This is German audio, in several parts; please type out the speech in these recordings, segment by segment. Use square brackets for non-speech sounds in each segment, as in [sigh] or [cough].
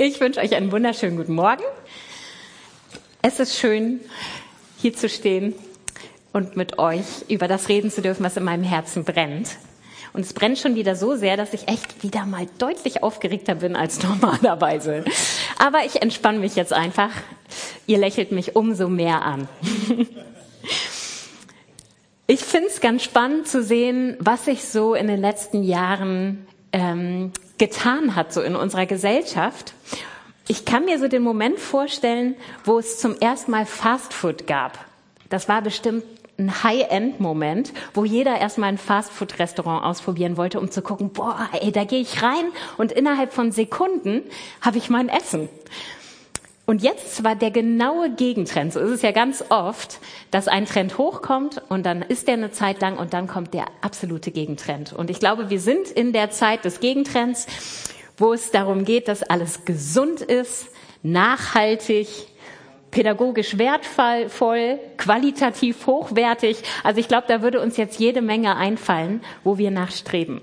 Ich wünsche euch einen wunderschönen guten Morgen. Es ist schön, hier zu stehen und mit euch über das reden zu dürfen, was in meinem Herzen brennt. Und es brennt schon wieder so sehr, dass ich echt wieder mal deutlich aufgeregter bin als [laughs] normalerweise. Aber ich entspanne mich jetzt einfach. Ihr lächelt mich umso mehr an. [laughs] Ich finde es ganz spannend zu sehen, was sich so in den letzten Jahren ähm, getan hat, so in unserer Gesellschaft. Ich kann mir so den Moment vorstellen, wo es zum ersten Mal Fastfood gab. Das war bestimmt ein High-End-Moment, wo jeder erstmal ein Fastfood-Restaurant ausprobieren wollte, um zu gucken, boah, ey, da gehe ich rein und innerhalb von Sekunden habe ich mein Essen. Und jetzt war der genaue Gegentrend. So ist es ja ganz oft, dass ein Trend hochkommt und dann ist der eine Zeit lang und dann kommt der absolute Gegentrend. Und ich glaube, wir sind in der Zeit des Gegentrends, wo es darum geht, dass alles gesund ist, nachhaltig, pädagogisch wertvoll, qualitativ hochwertig. Also ich glaube, da würde uns jetzt jede Menge einfallen, wo wir nachstreben.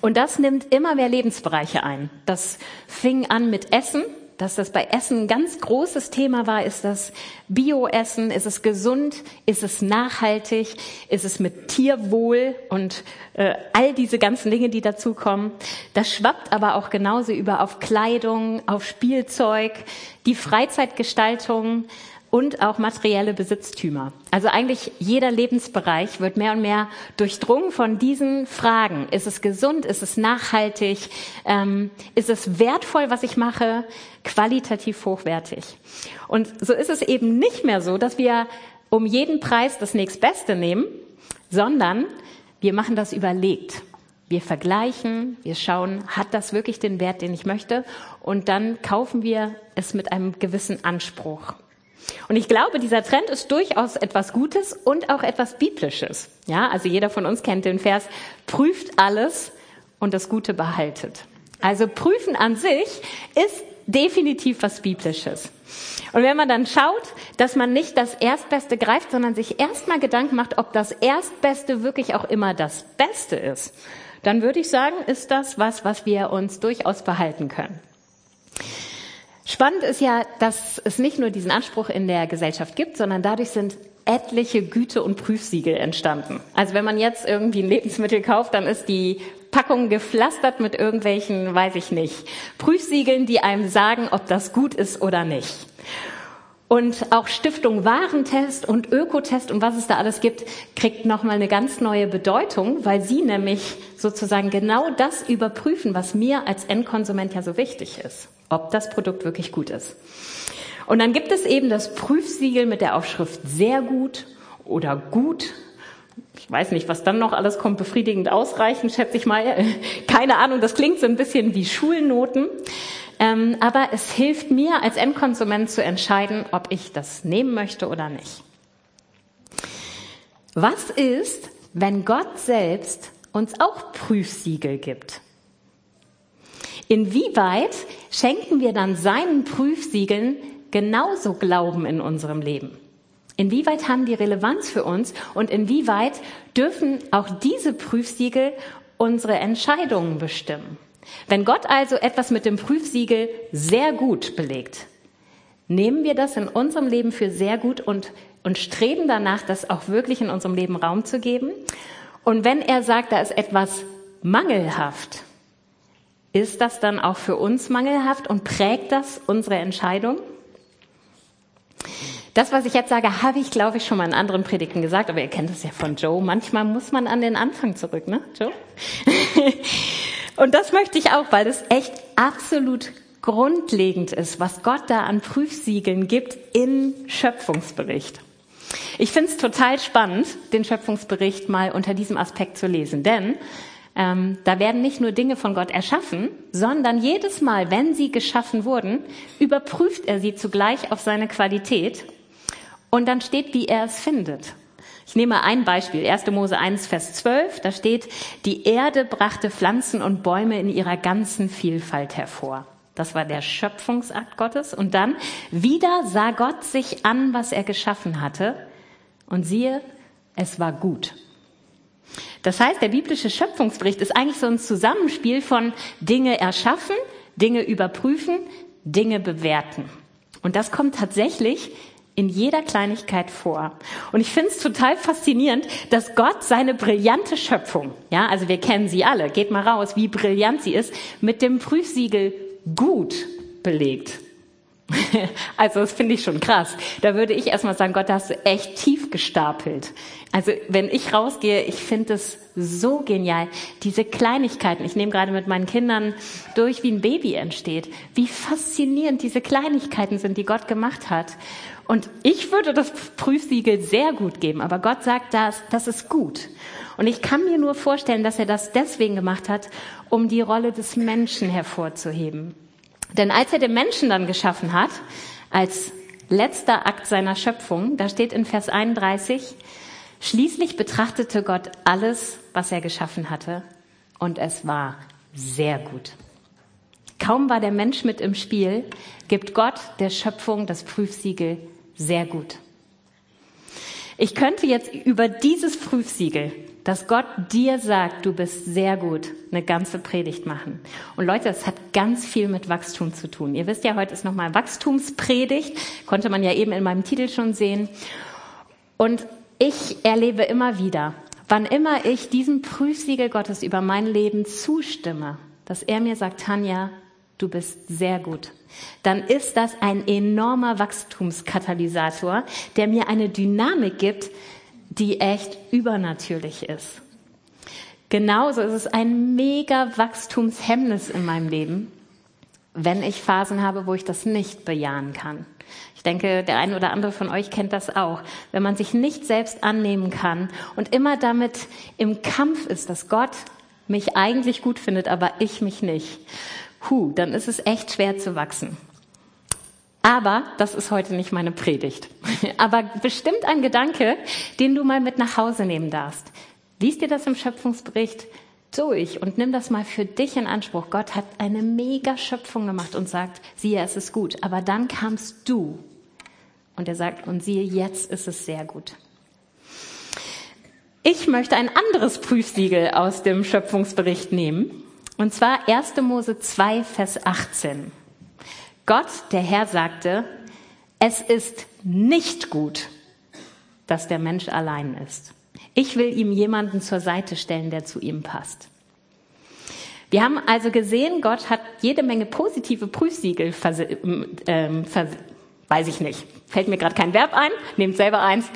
Und das nimmt immer mehr Lebensbereiche ein. Das fing an mit Essen dass das bei Essen ein ganz großes Thema war. Ist das Bio-Essen? Ist es gesund? Ist es nachhaltig? Ist es mit Tierwohl und äh, all diese ganzen Dinge, die dazukommen? Das schwappt aber auch genauso über auf Kleidung, auf Spielzeug, die Freizeitgestaltung, und auch materielle Besitztümer. Also eigentlich jeder Lebensbereich wird mehr und mehr durchdrungen von diesen Fragen. Ist es gesund? Ist es nachhaltig? Ähm, ist es wertvoll, was ich mache? Qualitativ hochwertig. Und so ist es eben nicht mehr so, dass wir um jeden Preis das nächstbeste nehmen, sondern wir machen das überlegt. Wir vergleichen, wir schauen, hat das wirklich den Wert, den ich möchte? Und dann kaufen wir es mit einem gewissen Anspruch. Und ich glaube, dieser Trend ist durchaus etwas Gutes und auch etwas Biblisches. Ja, also jeder von uns kennt den Vers, prüft alles und das Gute behaltet. Also prüfen an sich ist definitiv was Biblisches. Und wenn man dann schaut, dass man nicht das Erstbeste greift, sondern sich erstmal Gedanken macht, ob das Erstbeste wirklich auch immer das Beste ist, dann würde ich sagen, ist das was, was wir uns durchaus behalten können. Spannend ist ja, dass es nicht nur diesen Anspruch in der Gesellschaft gibt, sondern dadurch sind etliche Güte- und Prüfsiegel entstanden. Also wenn man jetzt irgendwie ein Lebensmittel kauft, dann ist die Packung gepflastert mit irgendwelchen, weiß ich nicht, Prüfsiegeln, die einem sagen, ob das gut ist oder nicht. Und auch Stiftung Warentest und Ökotest und was es da alles gibt, kriegt nochmal eine ganz neue Bedeutung, weil sie nämlich sozusagen genau das überprüfen, was mir als Endkonsument ja so wichtig ist, ob das Produkt wirklich gut ist. Und dann gibt es eben das Prüfsiegel mit der Aufschrift sehr gut oder gut. Ich weiß nicht, was dann noch alles kommt, befriedigend ausreichend, schätze ich mal. Keine Ahnung, das klingt so ein bisschen wie Schulnoten. Ähm, aber es hilft mir als Endkonsument zu entscheiden, ob ich das nehmen möchte oder nicht. Was ist, wenn Gott selbst uns auch Prüfsiegel gibt? Inwieweit schenken wir dann seinen Prüfsiegeln genauso Glauben in unserem Leben? Inwieweit haben die Relevanz für uns und inwieweit dürfen auch diese Prüfsiegel unsere Entscheidungen bestimmen? Wenn Gott also etwas mit dem Prüfsiegel sehr gut belegt, nehmen wir das in unserem Leben für sehr gut und, und streben danach, das auch wirklich in unserem Leben Raum zu geben. Und wenn er sagt, da ist etwas mangelhaft, ist das dann auch für uns mangelhaft und prägt das unsere Entscheidung? Das, was ich jetzt sage, habe ich, glaube ich, schon mal in anderen Predigten gesagt, aber ihr kennt es ja von Joe. Manchmal muss man an den Anfang zurück, ne, Joe? [laughs] Und das möchte ich auch, weil das echt absolut grundlegend ist, was Gott da an Prüfsiegeln gibt im Schöpfungsbericht. Ich finde es total spannend, den Schöpfungsbericht mal unter diesem Aspekt zu lesen, denn ähm, da werden nicht nur Dinge von Gott erschaffen, sondern jedes Mal, wenn sie geschaffen wurden, überprüft er sie zugleich auf seine Qualität und dann steht, wie er es findet. Ich nehme ein Beispiel, 1. Mose 1, Vers 12, da steht, die Erde brachte Pflanzen und Bäume in ihrer ganzen Vielfalt hervor. Das war der Schöpfungsakt Gottes. Und dann, wieder sah Gott sich an, was er geschaffen hatte. Und siehe, es war gut. Das heißt, der biblische Schöpfungsbericht ist eigentlich so ein Zusammenspiel von Dinge erschaffen, Dinge überprüfen, Dinge bewerten. Und das kommt tatsächlich in jeder Kleinigkeit vor. Und ich finde es total faszinierend, dass Gott seine brillante Schöpfung, ja, also wir kennen sie alle, geht mal raus, wie brillant sie ist, mit dem Prüfsiegel gut belegt. [laughs] Also das finde ich schon krass. Da würde ich erstmal sagen, Gott, da hast du echt tief gestapelt. Also wenn ich rausgehe, ich finde es so genial. Diese Kleinigkeiten, ich nehme gerade mit meinen Kindern durch, wie ein Baby entsteht. Wie faszinierend diese Kleinigkeiten sind, die Gott gemacht hat. Und ich würde das Prüfsiegel sehr gut geben, aber Gott sagt, das, das ist gut. Und ich kann mir nur vorstellen, dass er das deswegen gemacht hat, um die Rolle des Menschen hervorzuheben. Denn als er den Menschen dann geschaffen hat, als letzter Akt seiner Schöpfung, da steht in Vers 31, schließlich betrachtete Gott alles, was er geschaffen hatte, und es war sehr gut. Kaum war der Mensch mit im Spiel, gibt Gott der Schöpfung das Prüfsiegel sehr gut. Ich könnte jetzt über dieses Prüfsiegel, dass Gott dir sagt, du bist sehr gut, eine ganze Predigt machen. Und Leute, das hat ganz viel mit Wachstum zu tun. Ihr wisst ja, heute ist nochmal Wachstumspredigt, konnte man ja eben in meinem Titel schon sehen. Und ich erlebe immer wieder, wann immer ich diesem Prüfsiegel Gottes über mein Leben zustimme, dass er mir sagt, Tanja, du bist sehr gut, dann ist das ein enormer Wachstumskatalysator, der mir eine Dynamik gibt, die echt übernatürlich ist. Genauso ist es ein mega Wachstumshemmnis in meinem Leben, wenn ich Phasen habe, wo ich das nicht bejahen kann. Ich denke, der eine oder andere von euch kennt das auch. Wenn man sich nicht selbst annehmen kann und immer damit im Kampf ist, dass Gott mich eigentlich gut findet, aber ich mich nicht Puh, dann ist es echt schwer zu wachsen. Aber das ist heute nicht meine Predigt. [laughs] Aber bestimmt ein Gedanke, den du mal mit nach Hause nehmen darfst. Lies dir das im Schöpfungsbericht durch und nimm das mal für dich in Anspruch. Gott hat eine mega Schöpfung gemacht und sagt, siehe, es ist gut. Aber dann kamst du. Und er sagt, und siehe, jetzt ist es sehr gut. Ich möchte ein anderes Prüfsiegel aus dem Schöpfungsbericht nehmen. Und zwar 1. Mose 2, Vers 18. Gott, der Herr, sagte, es ist nicht gut, dass der Mensch allein ist. Ich will ihm jemanden zur Seite stellen, der zu ihm passt. Wir haben also gesehen, Gott hat jede Menge positive Prüfsiegel ähm, weiß ich nicht. Fällt mir gerade kein Verb ein, nehmt selber eins.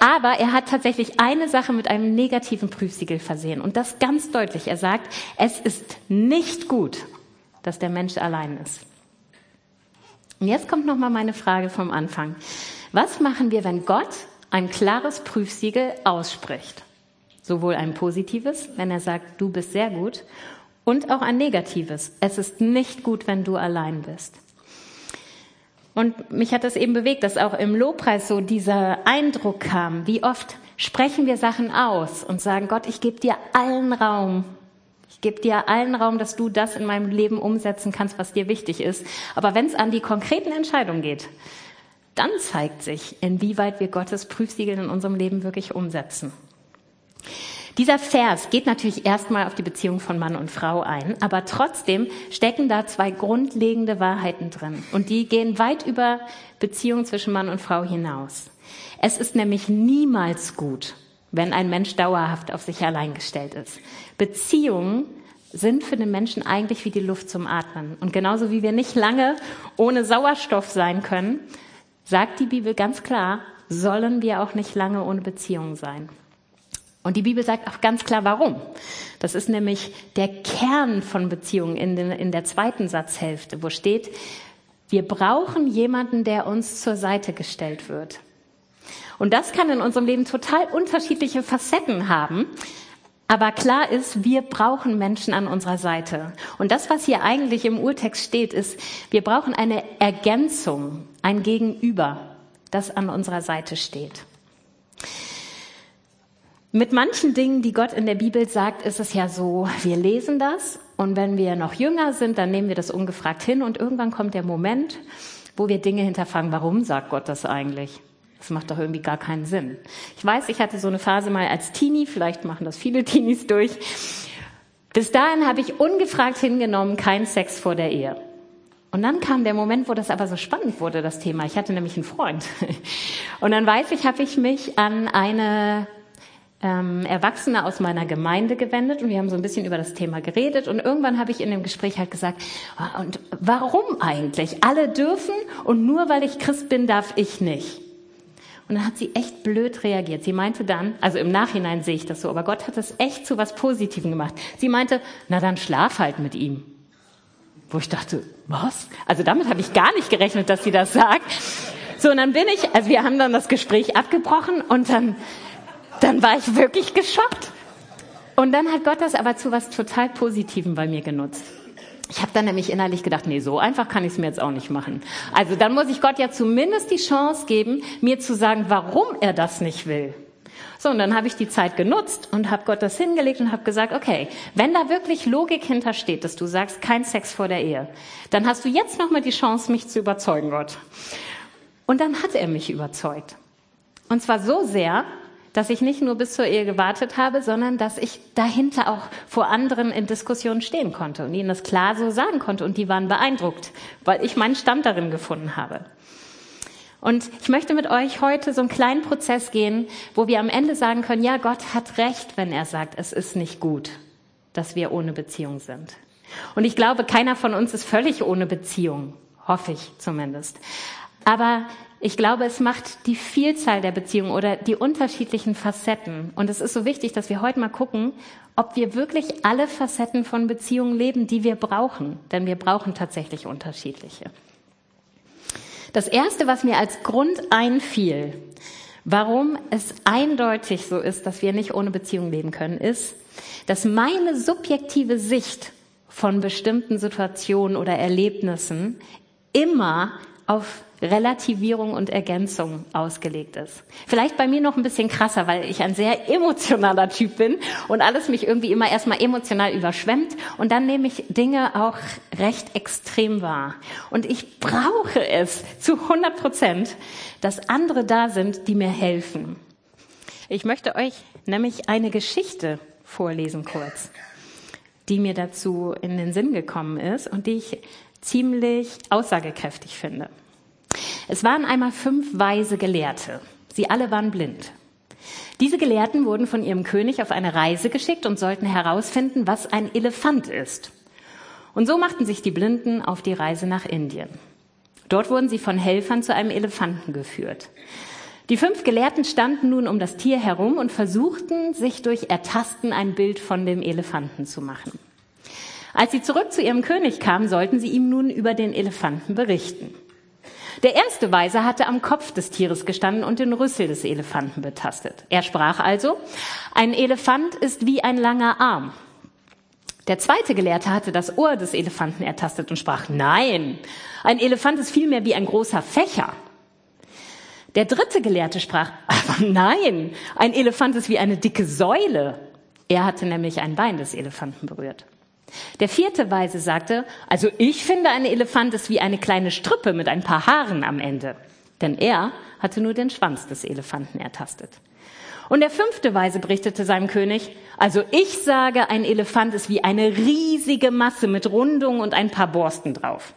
Aber er hat tatsächlich eine Sache mit einem negativen Prüfsiegel versehen. Und das ganz deutlich. Er sagt, es ist nicht gut, dass der Mensch allein ist. Und jetzt kommt nochmal meine Frage vom Anfang. Was machen wir, wenn Gott ein klares Prüfsiegel ausspricht? Sowohl ein positives, wenn er sagt, du bist sehr gut, und auch ein negatives. Es ist nicht gut, wenn du allein bist. Und mich hat das eben bewegt, dass auch im Lobpreis so dieser Eindruck kam, wie oft sprechen wir Sachen aus und sagen, Gott, ich gebe dir allen Raum. Ich gebe dir allen Raum, dass du das in meinem Leben umsetzen kannst, was dir wichtig ist. Aber wenn es an die konkreten Entscheidungen geht, dann zeigt sich, inwieweit wir Gottes Prüfsiegel in unserem Leben wirklich umsetzen. Dieser Vers geht natürlich erstmal auf die Beziehung von Mann und Frau ein, aber trotzdem stecken da zwei grundlegende Wahrheiten drin und die gehen weit über Beziehungen zwischen Mann und Frau hinaus. Es ist nämlich niemals gut, wenn ein Mensch dauerhaft auf sich allein gestellt ist. Beziehungen sind für den Menschen eigentlich wie die Luft zum Atmen. Und genauso wie wir nicht lange ohne Sauerstoff sein können, sagt die Bibel ganz klar, sollen wir auch nicht lange ohne Beziehung sein. Und die Bibel sagt auch ganz klar, warum. Das ist nämlich der Kern von Beziehungen in, den, in der zweiten Satzhälfte, wo steht, wir brauchen jemanden, der uns zur Seite gestellt wird. Und das kann in unserem Leben total unterschiedliche Facetten haben. Aber klar ist, wir brauchen Menschen an unserer Seite. Und das, was hier eigentlich im Urtext steht, ist, wir brauchen eine Ergänzung, ein Gegenüber, das an unserer Seite steht. Mit manchen Dingen, die Gott in der Bibel sagt, ist es ja so, wir lesen das und wenn wir noch jünger sind, dann nehmen wir das ungefragt hin und irgendwann kommt der Moment, wo wir Dinge hinterfragen, warum sagt Gott das eigentlich? Das macht doch irgendwie gar keinen Sinn. Ich weiß, ich hatte so eine Phase mal als Teenie, vielleicht machen das viele Teenies durch. Bis dahin habe ich ungefragt hingenommen, kein Sex vor der Ehe. Und dann kam der Moment, wo das aber so spannend wurde, das Thema. Ich hatte nämlich einen Freund. [laughs] Und dann weiß ich, habe ich mich an eine ähm, Erwachsene aus meiner Gemeinde gewendet und wir haben so ein bisschen über das Thema geredet und irgendwann habe ich in dem Gespräch halt gesagt, ah, und warum eigentlich? Alle dürfen und nur weil ich Christ bin, darf ich nicht. Und dann hat sie echt blöd reagiert. Sie meinte dann, also im Nachhinein sehe ich das so, aber Gott hat das echt zu was Positivem gemacht. Sie meinte, na dann schlaf halt mit ihm. Wo ich dachte, was? Also damit habe ich gar nicht gerechnet, dass sie das sagt. So, und dann bin ich, also wir haben dann das Gespräch abgebrochen und dann dann war ich wirklich geschockt. Und dann hat Gott das aber zu was total Positivem bei mir genutzt. Ich habe dann nämlich innerlich gedacht, nee, so einfach kann ich es mir jetzt auch nicht machen. Also dann muss ich Gott ja zumindest die Chance geben, mir zu sagen, warum er das nicht will. So, und dann habe ich die Zeit genutzt und habe Gott das hingelegt und habe gesagt, okay, wenn da wirklich Logik hintersteht, dass du sagst, kein Sex vor der Ehe, dann hast du jetzt nochmal die Chance, mich zu überzeugen, Gott. Und dann hat er mich überzeugt. Und zwar so sehr, dass ich nicht nur bis zur Ehe gewartet habe, sondern dass ich dahinter auch vor anderen in Diskussionen stehen konnte und ihnen das klar so sagen konnte. Und die waren beeindruckt, weil ich meinen Stand darin gefunden habe. Und ich möchte mit euch heute so einen kleinen Prozess gehen, wo wir am Ende sagen können, ja, Gott hat recht, wenn er sagt, es ist nicht gut, dass wir ohne Beziehung sind. Und ich glaube, keiner von uns ist völlig ohne Beziehung, hoffe ich zumindest. Aber ich glaube, es macht die Vielzahl der Beziehungen oder die unterschiedlichen Facetten. Und es ist so wichtig, dass wir heute mal gucken, ob wir wirklich alle Facetten von Beziehungen leben, die wir brauchen. Denn wir brauchen tatsächlich unterschiedliche. Das Erste, was mir als Grund einfiel, warum es eindeutig so ist, dass wir nicht ohne Beziehung leben können, ist, dass meine subjektive Sicht von bestimmten Situationen oder Erlebnissen immer auf Relativierung und Ergänzung ausgelegt ist. Vielleicht bei mir noch ein bisschen krasser, weil ich ein sehr emotionaler Typ bin und alles mich irgendwie immer erstmal emotional überschwemmt und dann nehme ich Dinge auch recht extrem wahr. Und ich brauche es zu 100 Prozent, dass andere da sind, die mir helfen. Ich möchte euch nämlich eine Geschichte vorlesen kurz, die mir dazu in den Sinn gekommen ist und die ich ziemlich aussagekräftig finde. Es waren einmal fünf weise Gelehrte. Sie alle waren blind. Diese Gelehrten wurden von ihrem König auf eine Reise geschickt und sollten herausfinden, was ein Elefant ist. Und so machten sich die Blinden auf die Reise nach Indien. Dort wurden sie von Helfern zu einem Elefanten geführt. Die fünf Gelehrten standen nun um das Tier herum und versuchten, sich durch Ertasten ein Bild von dem Elefanten zu machen. Als sie zurück zu ihrem König kamen, sollten sie ihm nun über den Elefanten berichten. Der erste Weise hatte am Kopf des Tieres gestanden und den Rüssel des Elefanten betastet. Er sprach also, ein Elefant ist wie ein langer Arm. Der zweite Gelehrte hatte das Ohr des Elefanten ertastet und sprach, nein, ein Elefant ist vielmehr wie ein großer Fächer. Der dritte Gelehrte sprach, [laughs] aber nein, ein Elefant ist wie eine dicke Säule. Er hatte nämlich ein Bein des Elefanten berührt. Der vierte Weise sagte, also ich finde, ein Elefant ist wie eine kleine Strippe mit ein paar Haaren am Ende. Denn er hatte nur den Schwanz des Elefanten ertastet. Und der fünfte Weise berichtete seinem König, also ich sage, ein Elefant ist wie eine riesige Masse mit Rundungen und ein paar Borsten drauf.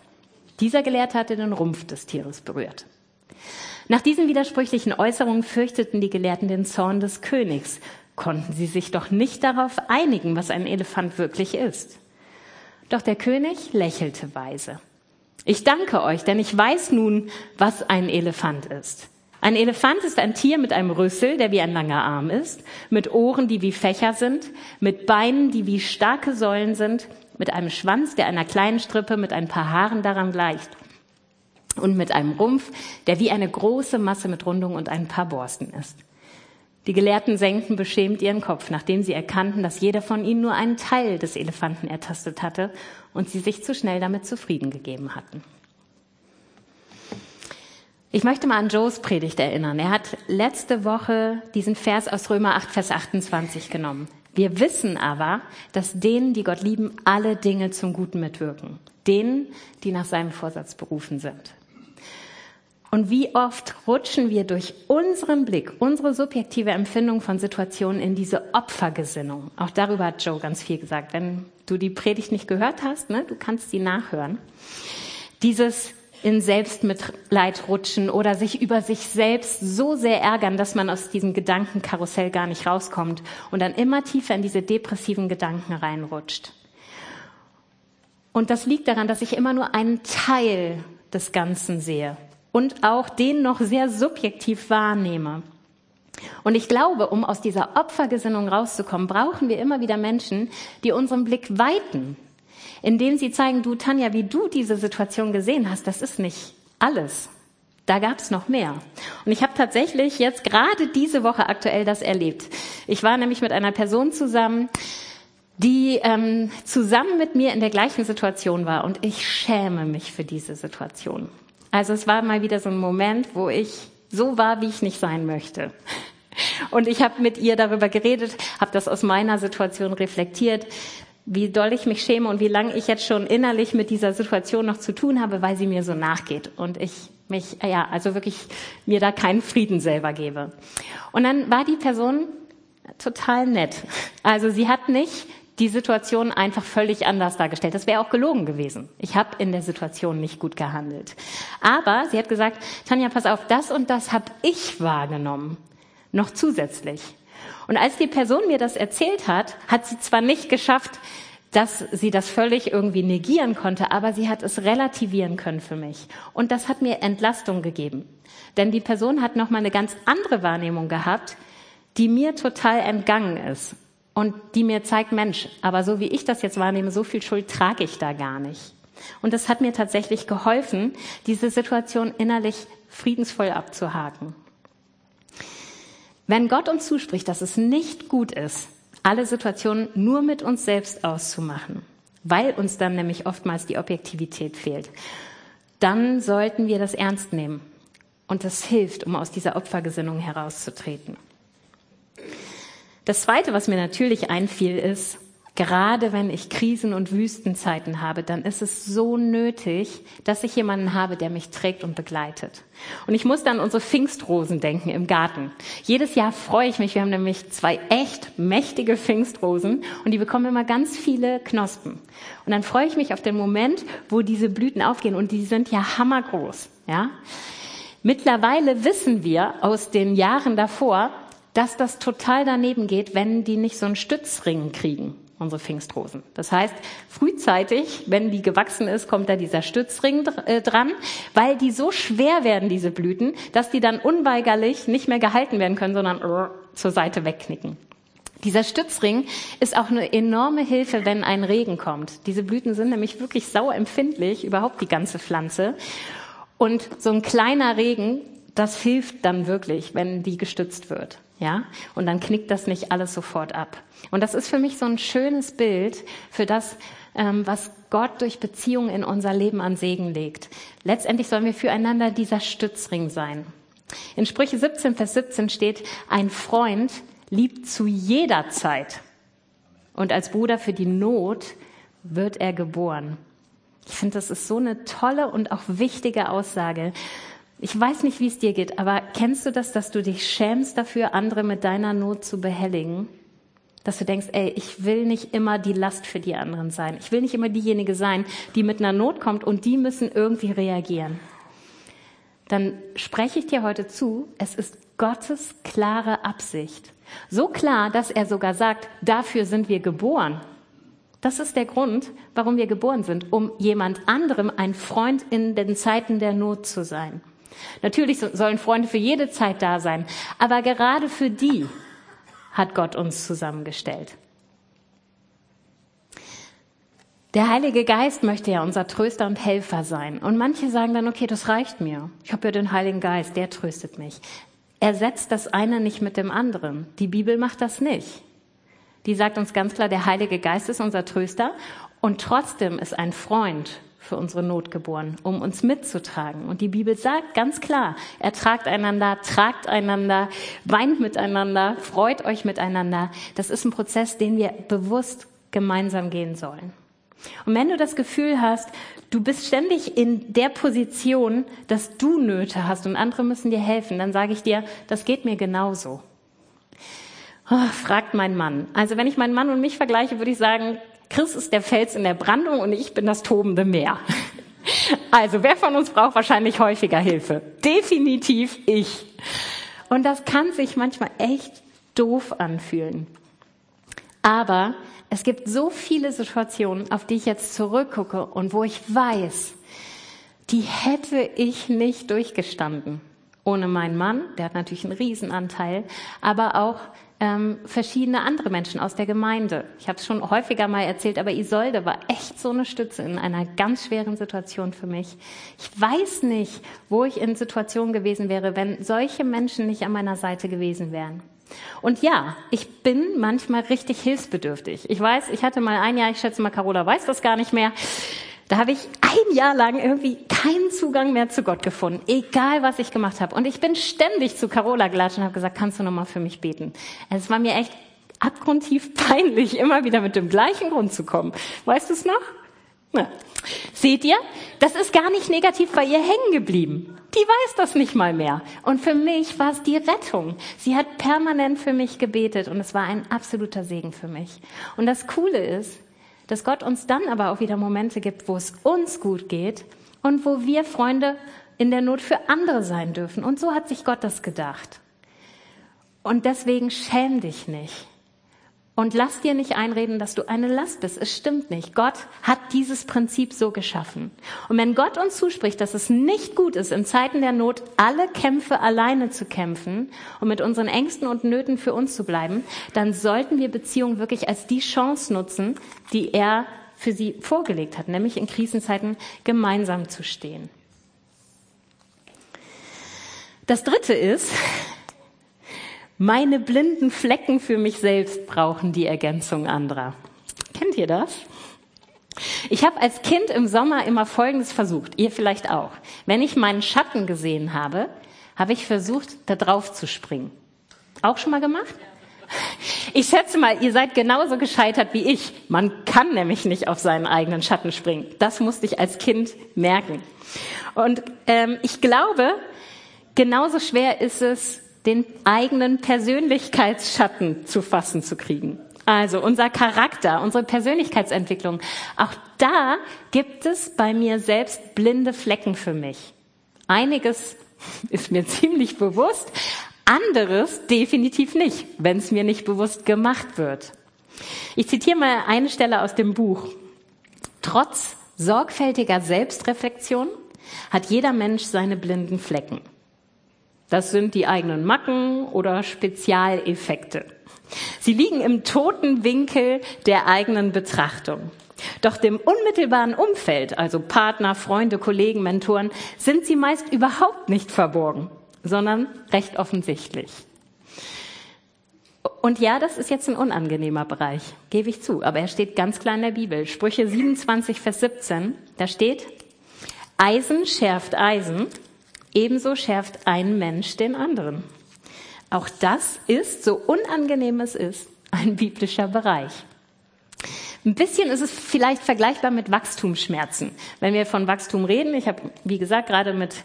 Dieser Gelehrte hatte den Rumpf des Tieres berührt. Nach diesen widersprüchlichen Äußerungen fürchteten die Gelehrten den Zorn des Königs, konnten sie sich doch nicht darauf einigen, was ein Elefant wirklich ist. Doch der König lächelte weise. Ich danke euch, denn ich weiß nun, was ein Elefant ist. Ein Elefant ist ein Tier mit einem Rüssel, der wie ein langer Arm ist, mit Ohren, die wie Fächer sind, mit Beinen, die wie starke Säulen sind, mit einem Schwanz, der einer kleinen Strippe mit ein paar Haaren daran gleicht und mit einem Rumpf, der wie eine große Masse mit Rundung und ein paar Borsten ist. Die Gelehrten senkten beschämt ihren Kopf, nachdem sie erkannten, dass jeder von ihnen nur einen Teil des Elefanten ertastet hatte und sie sich zu schnell damit zufrieden gegeben hatten. Ich möchte mal an Joes Predigt erinnern. Er hat letzte Woche diesen Vers aus Römer 8, Vers 28 genommen. Wir wissen aber, dass denen, die Gott lieben, alle Dinge zum Guten mitwirken. Denen, die nach seinem Vorsatz berufen sind. Und wie oft rutschen wir durch unseren Blick, unsere subjektive Empfindung von Situationen in diese Opfergesinnung. Auch darüber hat Joe ganz viel gesagt. Wenn du die Predigt nicht gehört hast, ne, du kannst sie nachhören. Dieses in Selbstmitleid rutschen oder sich über sich selbst so sehr ärgern, dass man aus diesem Gedankenkarussell gar nicht rauskommt und dann immer tiefer in diese depressiven Gedanken reinrutscht. Und das liegt daran, dass ich immer nur einen Teil des Ganzen sehe und auch den noch sehr subjektiv wahrnehme. Und ich glaube, um aus dieser Opfergesinnung rauszukommen, brauchen wir immer wieder Menschen, die unseren Blick weiten, indem sie zeigen, du Tanja, wie du diese Situation gesehen hast, das ist nicht alles. Da gab es noch mehr. Und ich habe tatsächlich jetzt gerade diese Woche aktuell das erlebt. Ich war nämlich mit einer Person zusammen, die ähm, zusammen mit mir in der gleichen Situation war. Und ich schäme mich für diese Situation. Also es war mal wieder so ein Moment, wo ich so war, wie ich nicht sein möchte. Und ich habe mit ihr darüber geredet, habe das aus meiner Situation reflektiert, wie doll ich mich schäme und wie lange ich jetzt schon innerlich mit dieser Situation noch zu tun habe, weil sie mir so nachgeht und ich mich, ja, also wirklich mir da keinen Frieden selber gebe. Und dann war die Person total nett. Also sie hat nicht die Situation einfach völlig anders dargestellt. Das wäre auch gelogen gewesen. Ich habe in der Situation nicht gut gehandelt. Aber sie hat gesagt, Tanja, pass auf, das und das habe ich wahrgenommen. Noch zusätzlich. Und als die Person mir das erzählt hat, hat sie zwar nicht geschafft, dass sie das völlig irgendwie negieren konnte, aber sie hat es relativieren können für mich. Und das hat mir Entlastung gegeben. Denn die Person hat nochmal eine ganz andere Wahrnehmung gehabt, die mir total entgangen ist und die mir zeigt, Mensch, aber so wie ich das jetzt wahrnehme, so viel Schuld trage ich da gar nicht. Und das hat mir tatsächlich geholfen, diese Situation innerlich friedensvoll abzuhaken. Wenn Gott uns zuspricht, dass es nicht gut ist, alle Situationen nur mit uns selbst auszumachen, weil uns dann nämlich oftmals die Objektivität fehlt, dann sollten wir das ernst nehmen. Und das hilft, um aus dieser Opfergesinnung herauszutreten. Das Zweite, was mir natürlich einfiel, ist, gerade wenn ich Krisen und Wüstenzeiten habe, dann ist es so nötig, dass ich jemanden habe, der mich trägt und begleitet. Und ich muss dann an unsere Pfingstrosen denken im Garten. Jedes Jahr freue ich mich. Wir haben nämlich zwei echt mächtige Pfingstrosen und die bekommen immer ganz viele Knospen. Und dann freue ich mich auf den Moment, wo diese Blüten aufgehen und die sind ja hammergroß, ja. Mittlerweile wissen wir aus den Jahren davor, dass das total daneben geht, wenn die nicht so einen Stützring kriegen, unsere Pfingstrosen. Das heißt, frühzeitig, wenn die gewachsen ist, kommt da dieser Stützring äh, dran, weil die so schwer werden, diese Blüten, dass die dann unweigerlich nicht mehr gehalten werden können, sondern zur Seite wegknicken. Dieser Stützring ist auch eine enorme Hilfe, wenn ein Regen kommt. Diese Blüten sind nämlich wirklich sauempfindlich, überhaupt die ganze Pflanze. Und so ein kleiner Regen, das hilft dann wirklich, wenn die gestützt wird. Ja, und dann knickt das nicht alles sofort ab. Und das ist für mich so ein schönes Bild für das, ähm, was Gott durch Beziehungen in unser Leben an Segen legt. Letztendlich sollen wir füreinander dieser Stützring sein. In Sprüche 17, Vers 17 steht, ein Freund liebt zu jeder Zeit und als Bruder für die Not wird er geboren. Ich finde, das ist so eine tolle und auch wichtige Aussage. Ich weiß nicht, wie es dir geht, aber kennst du das, dass du dich schämst dafür, andere mit deiner Not zu behelligen? Dass du denkst, ey, ich will nicht immer die Last für die anderen sein. Ich will nicht immer diejenige sein, die mit einer Not kommt und die müssen irgendwie reagieren. Dann spreche ich dir heute zu, es ist Gottes klare Absicht. So klar, dass er sogar sagt, dafür sind wir geboren. Das ist der Grund, warum wir geboren sind, um jemand anderem ein Freund in den Zeiten der Not zu sein. Natürlich sollen Freunde für jede Zeit da sein, aber gerade für die hat Gott uns zusammengestellt. Der Heilige Geist möchte ja unser Tröster und Helfer sein. Und manche sagen dann, okay, das reicht mir. Ich habe ja den Heiligen Geist, der tröstet mich. Er setzt das eine nicht mit dem anderen. Die Bibel macht das nicht. Die sagt uns ganz klar, der Heilige Geist ist unser Tröster und trotzdem ist ein Freund für unsere Not geboren, um uns mitzutragen. Und die Bibel sagt ganz klar, ertragt einander, tragt einander, weint miteinander, freut euch miteinander. Das ist ein Prozess, den wir bewusst gemeinsam gehen sollen. Und wenn du das Gefühl hast, du bist ständig in der Position, dass du Nöte hast und andere müssen dir helfen, dann sage ich dir, das geht mir genauso. Oh, fragt mein Mann. Also wenn ich meinen Mann und mich vergleiche, würde ich sagen, Chris ist der Fels in der Brandung und ich bin das tobende Meer. Also, wer von uns braucht wahrscheinlich häufiger Hilfe? Definitiv ich. Und das kann sich manchmal echt doof anfühlen. Aber es gibt so viele Situationen, auf die ich jetzt zurückgucke und wo ich weiß, die hätte ich nicht durchgestanden. Ohne meinen Mann, der hat natürlich einen Riesenanteil, aber auch ähm, verschiedene andere Menschen aus der Gemeinde. Ich habe es schon häufiger mal erzählt, aber Isolde war echt so eine Stütze in einer ganz schweren Situation für mich. Ich weiß nicht, wo ich in Situationen gewesen wäre, wenn solche Menschen nicht an meiner Seite gewesen wären. Und ja, ich bin manchmal richtig hilfsbedürftig. Ich weiß, ich hatte mal ein Jahr, ich schätze mal, Carola weiß das gar nicht mehr. Da habe ich ein Jahr lang irgendwie keinen Zugang mehr zu Gott gefunden, egal was ich gemacht habe. Und ich bin ständig zu Carola gelatscht und habe gesagt, kannst du nochmal für mich beten? Es war mir echt abgrundtief peinlich, immer wieder mit dem gleichen Grund zu kommen. Weißt du es noch? Na. Seht ihr? Das ist gar nicht negativ bei ihr hängen geblieben. Die weiß das nicht mal mehr. Und für mich war es die Rettung. Sie hat permanent für mich gebetet und es war ein absoluter Segen für mich. Und das Coole ist, dass Gott uns dann aber auch wieder Momente gibt, wo es uns gut geht und wo wir Freunde in der Not für andere sein dürfen. Und so hat sich Gott das gedacht. Und deswegen schäm dich nicht. Und lass dir nicht einreden, dass du eine Last bist. Es stimmt nicht. Gott hat dieses Prinzip so geschaffen. Und wenn Gott uns zuspricht, dass es nicht gut ist, in Zeiten der Not alle Kämpfe alleine zu kämpfen und mit unseren Ängsten und Nöten für uns zu bleiben, dann sollten wir Beziehungen wirklich als die Chance nutzen, die er für sie vorgelegt hat, nämlich in Krisenzeiten gemeinsam zu stehen. Das dritte ist, meine blinden Flecken für mich selbst brauchen die Ergänzung anderer. Kennt ihr das? Ich habe als Kind im Sommer immer Folgendes versucht, ihr vielleicht auch. Wenn ich meinen Schatten gesehen habe, habe ich versucht, da drauf zu springen. Auch schon mal gemacht? Ich schätze mal, ihr seid genauso gescheitert wie ich. Man kann nämlich nicht auf seinen eigenen Schatten springen. Das musste ich als Kind merken. Und ähm, ich glaube, genauso schwer ist es, den eigenen Persönlichkeitsschatten zu fassen zu kriegen. Also unser Charakter, unsere Persönlichkeitsentwicklung. Auch da gibt es bei mir selbst blinde Flecken für mich. Einiges [laughs] ist mir ziemlich bewusst, anderes definitiv nicht, wenn es mir nicht bewusst gemacht wird. Ich zitiere mal eine Stelle aus dem Buch. Trotz sorgfältiger Selbstreflexion hat jeder Mensch seine blinden Flecken. Das sind die eigenen Macken oder Spezialeffekte. Sie liegen im toten Winkel der eigenen Betrachtung. Doch dem unmittelbaren Umfeld, also Partner, Freunde, Kollegen, Mentoren, sind sie meist überhaupt nicht verborgen, sondern recht offensichtlich. Und ja, das ist jetzt ein unangenehmer Bereich, gebe ich zu, aber er steht ganz klar in der Bibel. Sprüche 27, Vers 17, da steht, Eisen schärft Eisen Ebenso schärft ein Mensch den anderen. Auch das ist, so unangenehm es ist, ein biblischer Bereich. Ein bisschen ist es vielleicht vergleichbar mit Wachstumsschmerzen. Wenn wir von Wachstum reden, ich habe, wie gesagt, gerade mit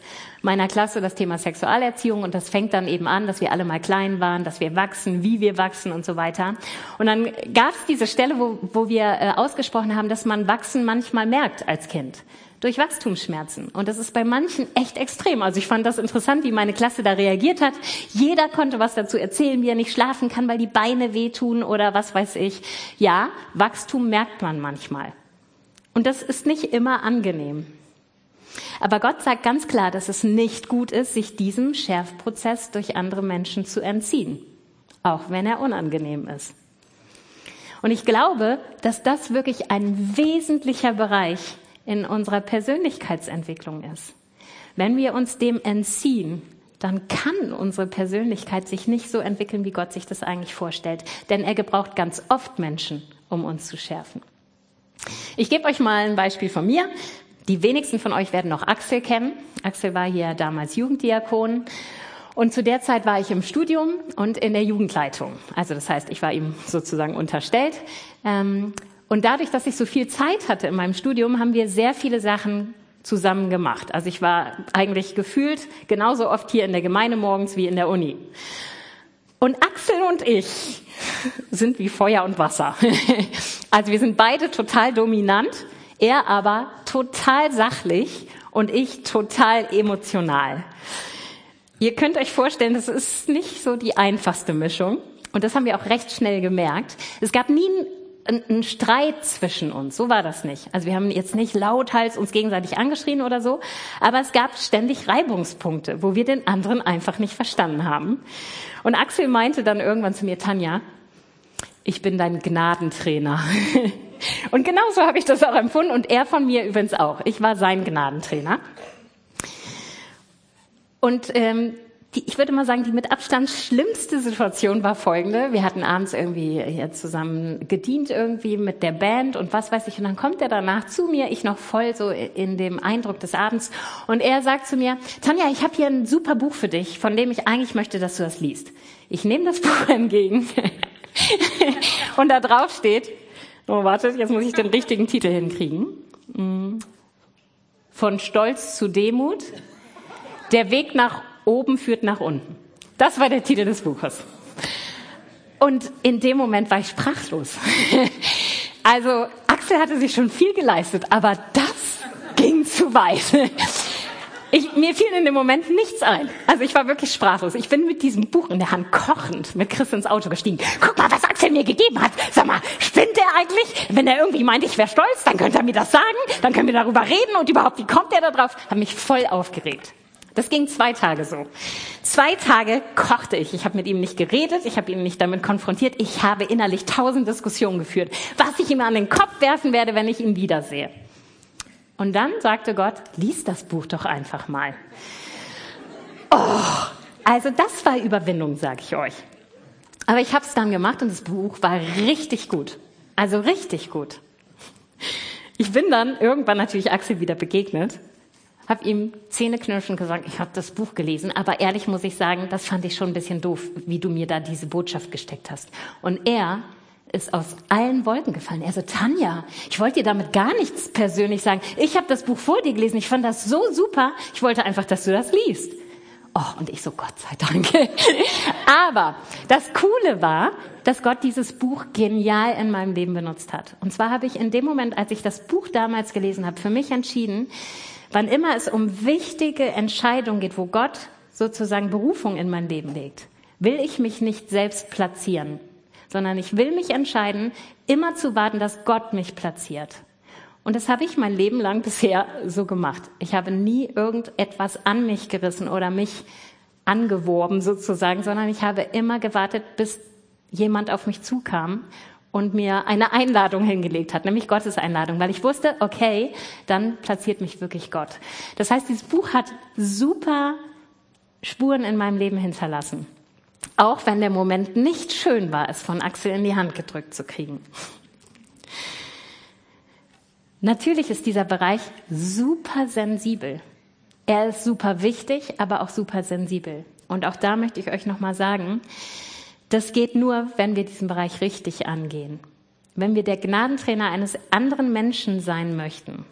meiner Klasse das Thema Sexualerziehung und das fängt dann eben an, dass wir alle mal klein waren, dass wir wachsen, wie wir wachsen und so weiter. Und dann gab es diese Stelle, wo, wo wir äh, ausgesprochen haben, dass man Wachsen manchmal merkt als Kind durch Wachstumsschmerzen. Und das ist bei manchen echt extrem. Also ich fand das interessant, wie meine Klasse da reagiert hat. Jeder konnte was dazu erzählen, wie er nicht schlafen kann, weil die Beine wehtun oder was weiß ich. Ja, Wachstum merkt man manchmal. Und das ist nicht immer angenehm. Aber Gott sagt ganz klar, dass es nicht gut ist, sich diesem Schärfprozess durch andere Menschen zu entziehen. Auch wenn er unangenehm ist. Und ich glaube, dass das wirklich ein wesentlicher Bereich in unserer Persönlichkeitsentwicklung ist. Wenn wir uns dem entziehen, dann kann unsere Persönlichkeit sich nicht so entwickeln, wie Gott sich das eigentlich vorstellt. Denn er gebraucht ganz oft Menschen, um uns zu schärfen. Ich gebe euch mal ein Beispiel von mir. Die wenigsten von euch werden noch Axel kennen. Axel war hier damals Jugenddiakon. Und zu der Zeit war ich im Studium und in der Jugendleitung. Also das heißt, ich war ihm sozusagen unterstellt. Ähm, und dadurch, dass ich so viel Zeit hatte in meinem Studium, haben wir sehr viele Sachen zusammen gemacht. Also ich war eigentlich gefühlt genauso oft hier in der Gemeinde morgens wie in der Uni. Und Axel und ich sind wie Feuer und Wasser. [laughs] Also wir sind beide total dominant, er aber total sachlich und ich total emotional. Ihr könnt euch vorstellen, das ist nicht so die einfachste Mischung. Und das haben wir auch recht schnell gemerkt. Es gab nie einen Streit zwischen uns. So war das nicht. Also wir haben jetzt nicht lauthals uns gegenseitig angeschrien oder so, aber es gab ständig Reibungspunkte, wo wir den anderen einfach nicht verstanden haben. Und Axel meinte dann irgendwann zu mir, Tanja, ich bin dein Gnadentrainer. [laughs] Und genauso habe ich das auch empfunden und er von mir übrigens auch. Ich war sein Gnadentrainer. Und ähm, die, ich würde mal sagen, die mit Abstand schlimmste Situation war folgende. Wir hatten abends irgendwie hier zusammen gedient irgendwie mit der Band und was weiß ich. Und dann kommt er danach zu mir, ich noch voll so in dem Eindruck des Abends. Und er sagt zu mir, Tanja, ich habe hier ein super Buch für dich, von dem ich eigentlich möchte, dass du das liest. Ich nehme das [laughs] Buch entgegen. [laughs] und da drauf steht, oh, wartet, jetzt muss ich den richtigen Titel hinkriegen. Mm. Von Stolz zu Demut. Der Weg nach oben führt nach unten. Das war der Titel des Buches. Und in dem Moment war ich sprachlos. [laughs] Also Axel hatte sich schon viel geleistet, aber das ging zu weit. Ich, mir fiel in dem Moment nichts ein. Also ich war wirklich sprachlos. Ich bin mit diesem Buch in der Hand kochend mit Chris ins Auto gestiegen. Guck mal, was Axel mir gegeben hat. Sag mal, spinnt er eigentlich? Wenn er irgendwie meint, ich wäre stolz, dann könnte er mir das sagen. Dann können wir darüber reden und überhaupt, wie kommt er da drauf? Hat mich voll aufgeregt. Das ging zwei Tage so. Zwei Tage kochte ich. Ich habe mit ihm nicht geredet, ich habe ihn nicht damit konfrontiert. Ich habe innerlich tausend Diskussionen geführt, was ich ihm an den Kopf werfen werde, wenn ich ihn wiedersehe. Und dann sagte Gott, lies das Buch doch einfach mal. Oh, also das war Überwindung, sage ich euch. Aber ich habe es dann gemacht und das Buch war richtig gut. Also richtig gut. Ich bin dann irgendwann natürlich Axel wieder begegnet habe ihm zähneknirschend gesagt, ich habe das Buch gelesen, aber ehrlich muss ich sagen, das fand ich schon ein bisschen doof, wie du mir da diese Botschaft gesteckt hast. Und er ist aus allen Wolken gefallen. Er so, Tanja, ich wollte dir damit gar nichts persönlich sagen. Ich habe das Buch vor dir gelesen, ich fand das so super, ich wollte einfach, dass du das liest. Oh, und ich so, Gott sei Dank. [laughs] Aber das Coole war, dass Gott dieses Buch genial in meinem Leben benutzt hat. Und zwar habe ich in dem Moment, als ich das Buch damals gelesen habe, für mich entschieden, Wann immer es um wichtige Entscheidungen geht, wo Gott sozusagen Berufung in mein Leben legt, will ich mich nicht selbst platzieren, sondern ich will mich entscheiden, immer zu warten, dass Gott mich platziert. Und das habe ich mein Leben lang [laughs] bisher so gemacht. Ich habe nie irgendetwas an mich gerissen oder mich angeworben sozusagen, sondern ich habe immer gewartet, bis jemand auf mich zukam und mir eine Einladung hingelegt hat, nämlich Gottes Einladung, weil ich wusste, okay, dann platziert mich wirklich Gott. Das heißt, dieses Buch hat super Spuren in meinem Leben hinterlassen. Auch wenn der Moment nicht schön war, es von Axel in die Hand gedrückt zu kriegen. Natürlich ist dieser Bereich super sensibel. Er ist super wichtig, aber auch super sensibel. Und auch da möchte ich euch nochmal sagen, das geht nur, wenn wir diesen Bereich richtig angehen. Wenn wir der Gnadentrainer eines anderen Menschen sein möchten,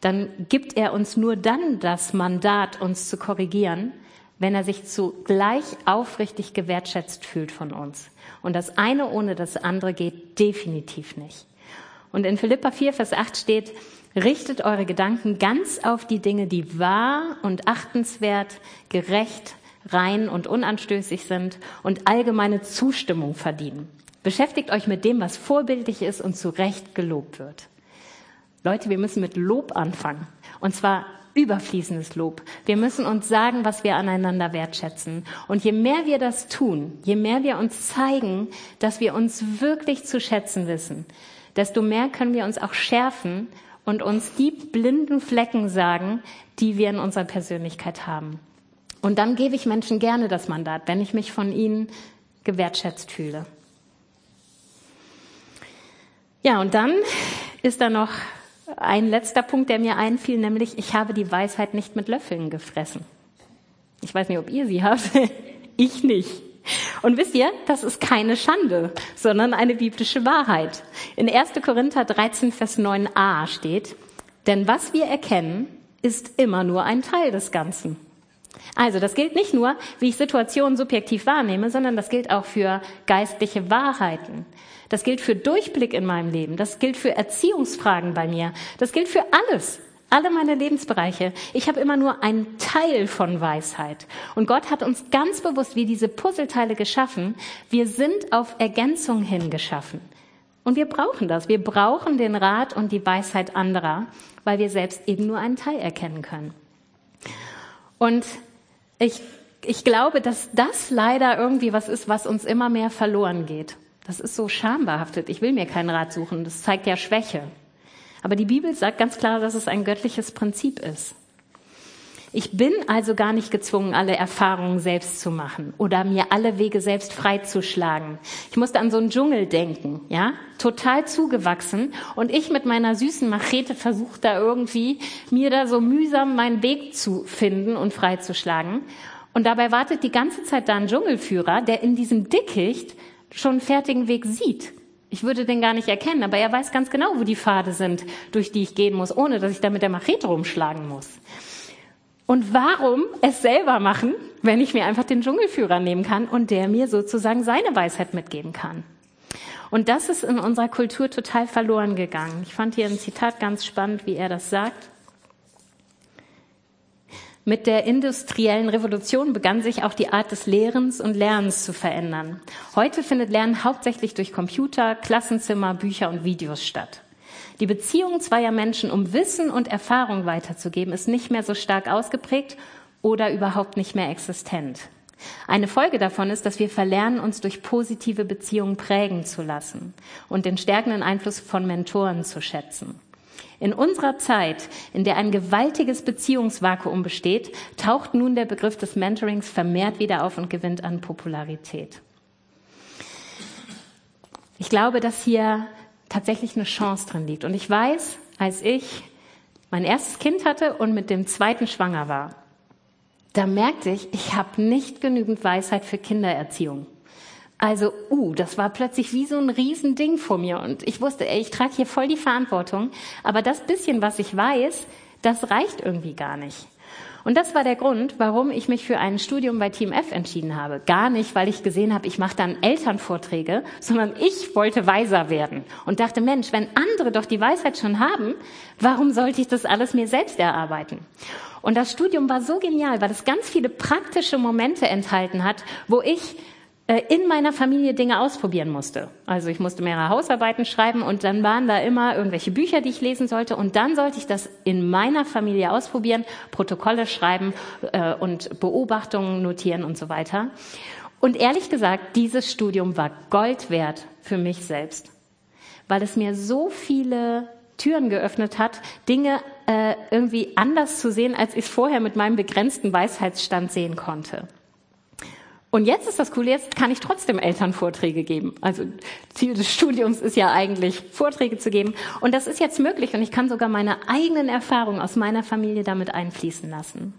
dann gibt er uns nur dann das Mandat, uns zu korrigieren, wenn er sich zugleich aufrichtig gewertschätzt fühlt von uns. Und das eine ohne das andere geht definitiv nicht. Und in Philippa 4, Vers 8 steht, richtet eure Gedanken ganz auf die Dinge, die wahr und achtenswert, gerecht, rein und unanstößig sind und allgemeine Zustimmung verdienen. Beschäftigt euch mit dem, was vorbildlich ist und zu Recht gelobt wird. Leute, wir müssen mit Lob anfangen. Und zwar überfließendes Lob. Wir müssen uns sagen, was wir aneinander wertschätzen. Und je mehr wir das tun, je mehr wir uns zeigen, dass wir uns wirklich zu schätzen wissen, desto mehr können wir uns auch schärfen und uns die blinden Flecken sagen, die wir in unserer Persönlichkeit haben. Und dann gebe ich Menschen gerne das Mandat, wenn ich mich von ihnen gewertschätzt fühle. Ja, und dann ist da noch ein letzter Punkt, der mir einfiel, nämlich ich habe die Weisheit nicht mit Löffeln gefressen. Ich weiß nicht, ob ihr sie habt. [laughs] ich nicht. Und wisst ihr, das ist keine Schande, sondern eine biblische Wahrheit. In 1. Korinther 13, Vers 9a steht, denn was wir erkennen, ist immer nur ein Teil des Ganzen. Also das gilt nicht nur, wie ich Situationen subjektiv wahrnehme, sondern das gilt auch für geistliche Wahrheiten. Das gilt für Durchblick in meinem Leben. Das gilt für Erziehungsfragen bei mir. Das gilt für alles. alle meine Lebensbereiche. Ich habe immer nur einen Teil von Weisheit. Und Gott hat uns ganz bewusst wie diese Puzzleteile geschaffen. Wir sind auf Ergänzung hin geschaffen. Und wir brauchen das. Wir brauchen den Rat und die Weisheit anderer, weil wir selbst eben nur einen Teil erkennen können. Und ich, ich glaube, dass das leider irgendwie was ist, was uns immer mehr verloren geht. Das ist so schambehaftet. Ich will mir keinen Rat suchen. Das zeigt ja Schwäche. Aber die Bibel sagt ganz klar, dass es ein göttliches Prinzip ist. Ich bin also gar nicht gezwungen, alle Erfahrungen selbst zu machen oder mir alle Wege selbst freizuschlagen. Ich musste an so einen Dschungel denken, ja, total zugewachsen und ich mit meiner süßen Machete versuche da irgendwie mir da so mühsam meinen Weg zu finden und freizuschlagen. Und dabei wartet die ganze Zeit da ein Dschungelführer, der in diesem Dickicht schon einen fertigen Weg sieht. Ich würde den gar nicht erkennen, aber er weiß ganz genau, wo die Pfade sind, durch die ich gehen muss, ohne dass ich da mit der Machete rumschlagen muss. Und warum es selber machen, wenn ich mir einfach den Dschungelführer nehmen kann und der mir sozusagen seine Weisheit mitgeben kann? Und das ist in unserer Kultur total verloren gegangen. Ich fand hier ein Zitat ganz spannend, wie er das sagt. Mit der industriellen Revolution begann sich auch die Art des Lehrens und Lernens zu verändern. Heute findet Lernen hauptsächlich durch Computer, Klassenzimmer, Bücher und Videos statt. Die Beziehung zweier Menschen, um Wissen und Erfahrung weiterzugeben, ist nicht mehr so stark ausgeprägt oder überhaupt nicht mehr existent. Eine Folge davon ist, dass wir verlernen, uns durch positive Beziehungen prägen zu lassen und den stärkenden Einfluss von Mentoren zu schätzen. In unserer Zeit, in der ein gewaltiges Beziehungsvakuum besteht, taucht nun der Begriff des Mentorings vermehrt wieder auf und gewinnt an Popularität. Ich glaube, dass hier tatsächlich eine Chance drin liegt. Und ich weiß, als ich mein erstes Kind hatte und mit dem zweiten schwanger war, da merkte ich, ich habe nicht genügend Weisheit für Kindererziehung. Also, uh, das war plötzlich wie so ein Riesending vor mir und ich wusste, ey, ich trage hier voll die Verantwortung, aber das bisschen, was ich weiß, das reicht irgendwie gar nicht. Und das war der Grund, warum ich mich für ein Studium bei Team F entschieden habe. Gar nicht, weil ich gesehen habe, ich mache dann Elternvorträge, sondern ich wollte weiser werden und dachte, Mensch, wenn andere doch die Weisheit schon haben, warum sollte ich das alles mir selbst erarbeiten? Und das Studium war so genial, weil es ganz viele praktische Momente enthalten hat, wo ich in meiner Familie Dinge ausprobieren musste. Also ich musste mehrere Hausarbeiten schreiben und dann waren da immer irgendwelche Bücher, die ich lesen sollte und dann sollte ich das in meiner Familie ausprobieren, Protokolle schreiben äh, und Beobachtungen notieren und so weiter. Und ehrlich gesagt, dieses Studium war Gold wert für mich selbst, weil es mir so viele Türen geöffnet hat, Dinge äh, irgendwie anders zu sehen, als ich es vorher mit meinem begrenzten Weisheitsstand sehen konnte. Und jetzt ist das Coole, jetzt kann ich trotzdem Elternvorträge geben. Also Ziel des Studiums ist ja eigentlich, Vorträge zu geben. Und das ist jetzt möglich und ich kann sogar meine eigenen Erfahrungen aus meiner Familie damit einfließen lassen.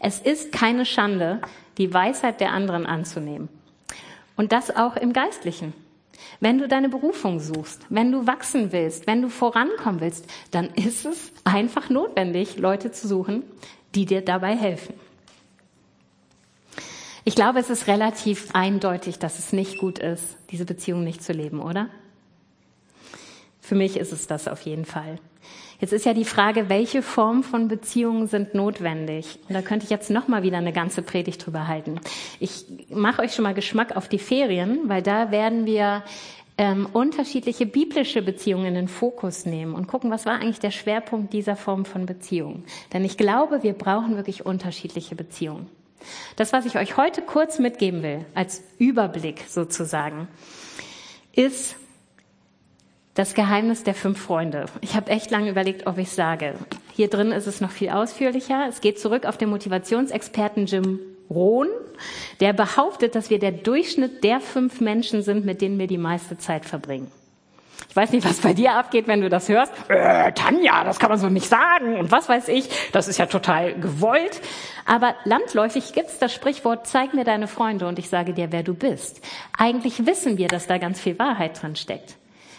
Es ist keine Schande, die Weisheit der anderen anzunehmen. Und das auch im Geistlichen. Wenn du deine Berufung suchst, wenn du wachsen willst, wenn du vorankommen willst, dann ist es einfach notwendig, Leute zu suchen, die dir dabei helfen. Ich glaube, es ist relativ eindeutig, dass es nicht gut ist, diese Beziehung nicht zu leben, oder? Für mich ist es das auf jeden Fall. Jetzt ist ja die Frage, welche Form von Beziehungen sind notwendig? Und da könnte ich jetzt noch mal wieder eine ganze Predigt drüber halten. Ich mache euch schon mal Geschmack auf die Ferien, weil da werden wir ähm, unterschiedliche biblische Beziehungen in den Fokus nehmen und gucken, was war eigentlich der Schwerpunkt dieser Form von Beziehung. Denn ich glaube, wir brauchen wirklich unterschiedliche Beziehungen. Das, was ich euch heute kurz mitgeben will, als Überblick sozusagen, ist das Geheimnis der fünf Freunde. Ich habe echt lange überlegt, ob ich sage. Hier drin ist es noch viel ausführlicher. Es geht zurück auf den Motivationsexperten Jim Rohn, der behauptet, dass wir der Durchschnitt der fünf Menschen sind, mit denen wir die meiste Zeit verbringen. Ich weiß nicht, was bei dir abgeht, wenn du das hörst. Äh, Tanja, das kann man so nicht sagen und was weiß ich. Das ist ja total gewollt. Aber landläufig gibt's das Sprichwort, zeig mir deine Freunde und ich sage dir, wer du bist. Eigentlich wissen wir, dass da ganz viel Wahrheit drin steckt.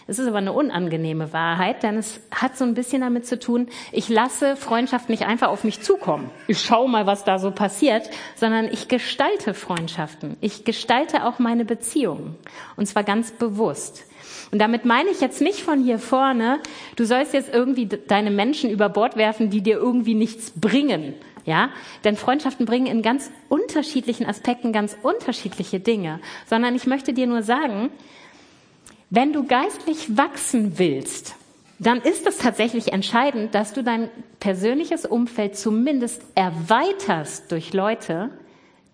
Es ist aber eine unangenehme Wahrheit, denn es hat so ein bisschen damit zu tun, ich lasse Freundschaft nicht einfach auf mich zukommen. Ich schaue mal, was da so passiert, sondern ich gestalte Freundschaften. Ich gestalte auch meine Beziehungen. Und zwar ganz bewusst. Und damit meine ich jetzt nicht von hier vorne, du sollst jetzt irgendwie deine Menschen über Bord werfen, die dir irgendwie nichts bringen. Ja, denn Freundschaften bringen in ganz unterschiedlichen Aspekten ganz unterschiedliche Dinge, sondern ich möchte dir nur sagen, wenn du geistlich wachsen willst, dann ist es tatsächlich entscheidend, dass du dein persönliches Umfeld zumindest erweiterst durch Leute,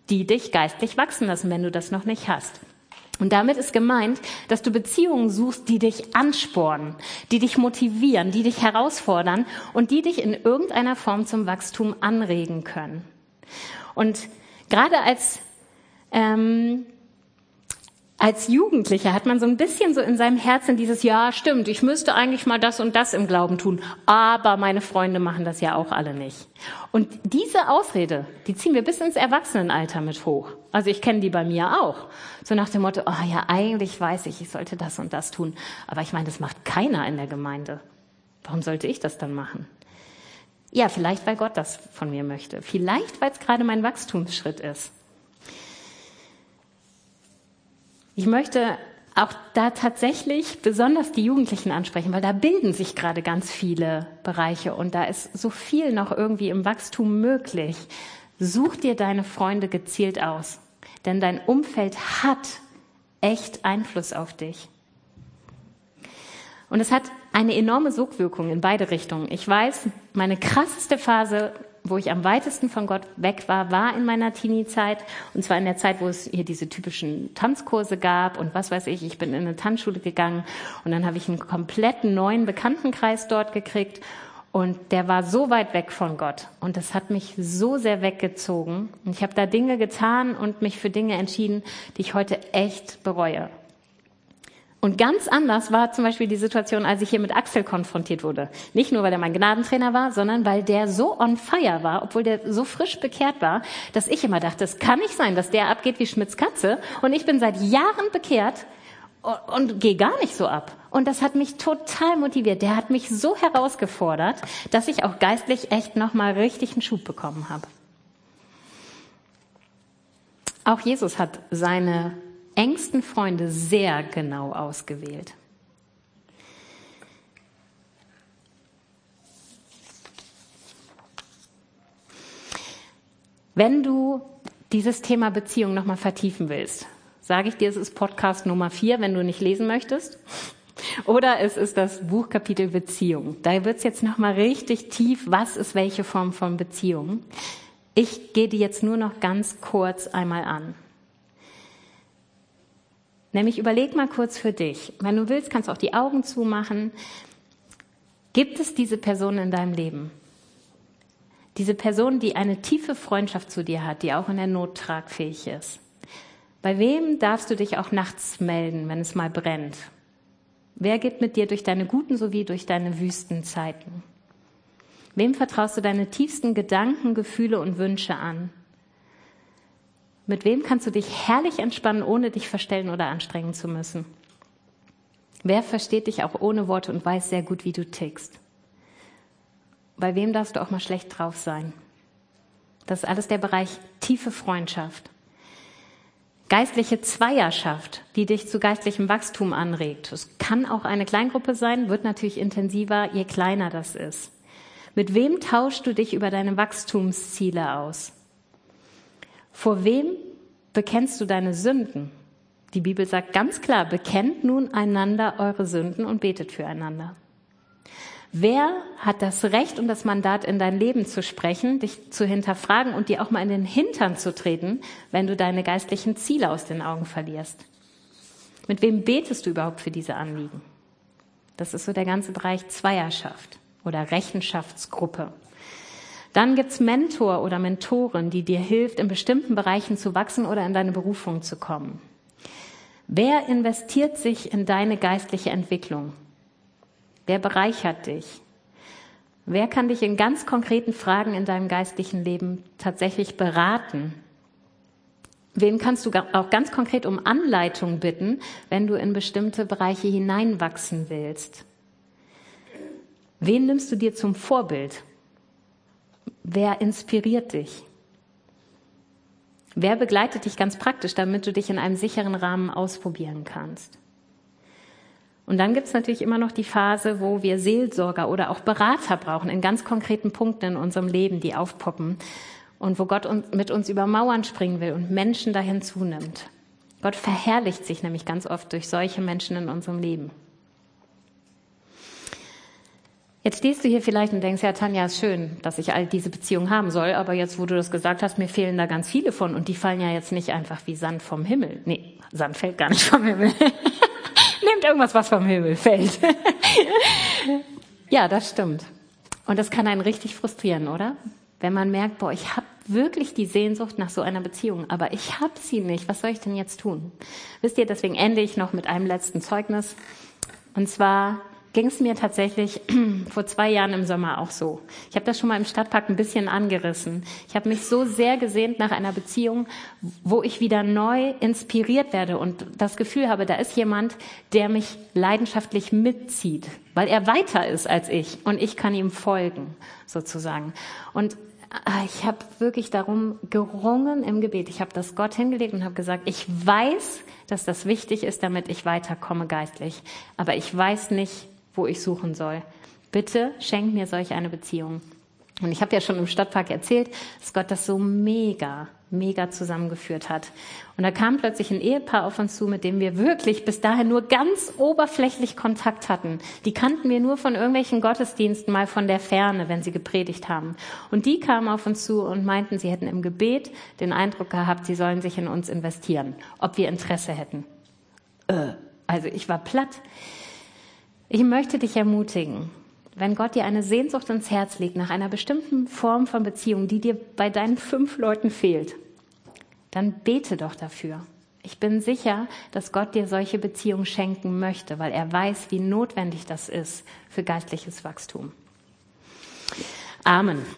die dich geistlich wachsen lassen, wenn du das noch nicht hast. Und damit ist gemeint, dass du Beziehungen suchst, die dich anspornen, die dich motivieren, die dich herausfordern und die dich in irgendeiner Form zum Wachstum anregen können. Und gerade als ähm, als Jugendlicher hat man so ein bisschen so in seinem Herzen dieses, ja, stimmt, ich müsste eigentlich mal das und das im Glauben tun, aber meine Freunde machen das ja auch alle nicht. Und diese Ausrede, die ziehen wir bis ins Erwachsenenalter mit hoch. Also ich kenne die bei mir auch. So nach dem Motto, oh ja, eigentlich weiß ich, ich sollte das und das tun, aber ich meine, das macht keiner in der Gemeinde. Warum sollte ich das dann machen? Ja, vielleicht, weil Gott das von mir möchte. Vielleicht, weil es gerade mein Wachstumsschritt ist. Ich möchte auch da tatsächlich besonders die Jugendlichen ansprechen, weil da bilden sich gerade ganz viele Bereiche und da ist so viel noch irgendwie im Wachstum möglich. Such dir deine Freunde gezielt aus, denn dein Umfeld hat echt Einfluss auf dich. Und es hat eine enorme Sogwirkung in beide Richtungen. Ich weiß, meine krasseste Phase wo ich am weitesten von Gott weg war, war in meiner Teenie-Zeit. Und zwar in der Zeit, wo es hier diese typischen Tanzkurse gab und was weiß ich. Ich bin in eine Tanzschule gegangen und dann habe ich einen kompletten neuen Bekanntenkreis dort gekriegt. Und der war so weit weg von Gott. Und das hat mich so sehr weggezogen. Und ich habe da Dinge getan und mich für Dinge entschieden, die ich heute echt bereue. Und ganz anders war zum Beispiel die Situation, als ich hier mit Axel konfrontiert wurde. Nicht nur, weil er mein Gnadentrainer war, sondern weil der so on fire war, obwohl der so frisch bekehrt war, dass ich immer dachte, es kann nicht sein, dass der abgeht wie Schmitz Katze und ich bin seit Jahren bekehrt und, und gehe gar nicht so ab. Und das hat mich total motiviert. Der hat mich so herausgefordert, dass ich auch geistlich echt nochmal richtig einen Schub bekommen habe. Auch Jesus hat seine engsten Freunde sehr genau ausgewählt. Wenn du dieses Thema Beziehung nochmal vertiefen willst, sage ich dir, es ist Podcast Nummer vier, wenn du nicht lesen möchtest. [laughs] Oder es ist das Buchkapitel Beziehung. Da wird es jetzt nochmal richtig tief, was ist welche Form von Beziehung. Ich gehe die jetzt nur noch ganz kurz einmal an. Nämlich überleg mal kurz für dich. Wenn du willst, kannst du auch die Augen zumachen. Gibt es diese Person in deinem Leben? Diese Person, die eine tiefe Freundschaft zu dir hat, die auch in der Not tragfähig ist. Bei wem darfst du dich auch nachts melden, wenn es mal brennt? Wer geht mit dir durch deine guten sowie durch deine Wüstenzeiten? Wem vertraust du deine tiefsten Gedanken, Gefühle und Wünsche an? Mit wem kannst du dich herrlich entspannen, ohne dich verstellen oder anstrengen zu müssen? Wer versteht dich auch ohne Worte und weiß sehr gut, wie du tickst? Bei wem darfst du auch mal schlecht drauf sein? Das ist alles der Bereich tiefe Freundschaft. Geistliche Zweierschaft, die dich zu geistlichem Wachstum anregt. Es kann auch eine Kleingruppe sein, wird natürlich intensiver, je kleiner das ist. Mit wem tauschst du dich über deine Wachstumsziele aus? Vor wem bekennst du deine Sünden? Die Bibel sagt ganz klar, bekennt nun einander eure Sünden und betet füreinander. Wer hat das Recht und das Mandat, in dein Leben zu sprechen, dich zu hinterfragen und dir auch mal in den Hintern zu treten, wenn du deine geistlichen Ziele aus den Augen verlierst? Mit wem betest du überhaupt für diese Anliegen? Das ist so der ganze Bereich Zweierschaft oder Rechenschaftsgruppe. Dann gibt's Mentor oder Mentoren, die dir hilft, in bestimmten Bereichen zu wachsen oder in deine Berufung zu kommen. Wer investiert sich in deine geistliche Entwicklung? Wer bereichert dich? Wer kann dich in ganz konkreten Fragen in deinem geistlichen Leben tatsächlich beraten? Wen kannst du auch ganz konkret um Anleitung bitten, wenn du in bestimmte Bereiche hineinwachsen willst? Wen nimmst du dir zum Vorbild? Wer inspiriert dich? Wer begleitet dich ganz praktisch, damit du dich in einem sicheren Rahmen ausprobieren kannst? Und dann gibt es natürlich immer noch die Phase, wo wir Seelsorger oder auch Berater brauchen in ganz konkreten Punkten in unserem Leben, die aufpoppen und wo Gott mit uns über Mauern springen will und Menschen dahin zunimmt. Gott verherrlicht sich nämlich ganz oft durch solche Menschen in unserem Leben. Jetzt stehst du hier vielleicht und denkst, ja, Tanja, ist schön, dass ich all diese Beziehungen haben soll, aber jetzt, wo du das gesagt hast, mir fehlen da ganz viele von und die fallen ja jetzt nicht einfach wie Sand vom Himmel. Nee, Sand fällt gar nicht vom Himmel. [laughs] Nehmt irgendwas, was vom Himmel fällt. [laughs] ja, das stimmt. Und das kann einen richtig frustrieren, oder? Wenn man merkt, boah, ich habe wirklich die Sehnsucht nach so einer Beziehung, aber ich habe sie nicht. Was soll ich denn jetzt tun? Wisst ihr, deswegen ende ich noch mit einem letzten Zeugnis. Und zwar ging es mir tatsächlich [clears throat] vor zwei Jahren im Sommer auch so. Ich habe das schon mal im Stadtpark ein bisschen angerissen. Ich habe mich so sehr gesehnt nach einer Beziehung, wo ich wieder neu inspiriert werde und das Gefühl habe, da ist jemand, der mich leidenschaftlich mitzieht, weil er weiter ist als ich und ich kann ihm folgen, sozusagen. Und ah, ich habe wirklich darum gerungen im Gebet. Ich habe das Gott hingelegt und habe gesagt, ich weiß, dass das wichtig ist, damit ich weiterkomme geistlich. Aber ich weiß nicht, wo ich suchen soll. Bitte schenk mir solch eine Beziehung. Und ich habe ja schon im Stadtpark erzählt, dass Gott das so mega, mega zusammengeführt hat. Und da kam plötzlich ein Ehepaar auf uns zu, mit dem wir wirklich bis dahin nur ganz oberflächlich Kontakt hatten. Die kannten wir nur von irgendwelchen Gottesdiensten mal von der Ferne, wenn sie gepredigt haben. Und die kamen auf uns zu und meinten, sie hätten im Gebet den Eindruck gehabt, sie sollen sich in uns investieren, ob wir Interesse hätten. Äh, also ich war platt. Ich möchte dich ermutigen, wenn Gott dir eine Sehnsucht ins Herz legt nach einer bestimmten Form von Beziehung, die dir bei deinen fünf Leuten fehlt, dann bete doch dafür. Ich bin sicher, dass Gott dir solche Beziehungen schenken möchte, weil er weiß, wie notwendig das ist für geistliches Wachstum. Amen.